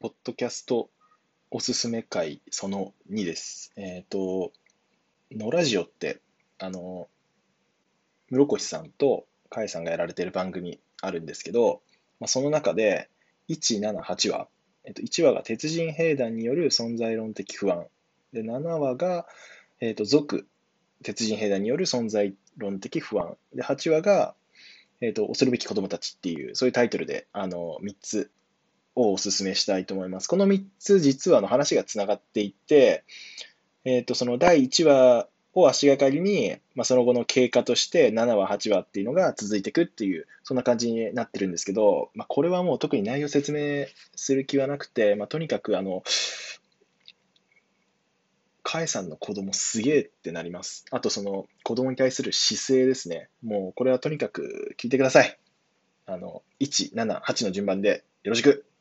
ポッドキャストおすすめ会その2です。えっ、と、のラジオって、あの、室越さんと甲斐さんがやられてる番組あるんですけど、まあ、その中で、1、7、8話、えっと、1話が鉄人兵団による存在論的不安。で、7話が、えっと、族、鉄人兵団による存在論的不安。で、8話が、えっと、恐るべき子供たちっていう、そういうタイトルで、あの、3つをお勧めしたいと思います。この3つ、実はあの話がつながっていて、えっと、その第1話を足がかりに、まあ、その後の経過として7話、8話っていうのが続いていくっていう、そんな感じになってるんですけど、まあ、これはもう特に内容説明する気はなくて、まあ、とにかくあの、カエさんの子供すげえってなります。あとその子供に対する姿勢ですね。もうこれはとにかく聞いてください。あの、1、7、8の順番でよろしく。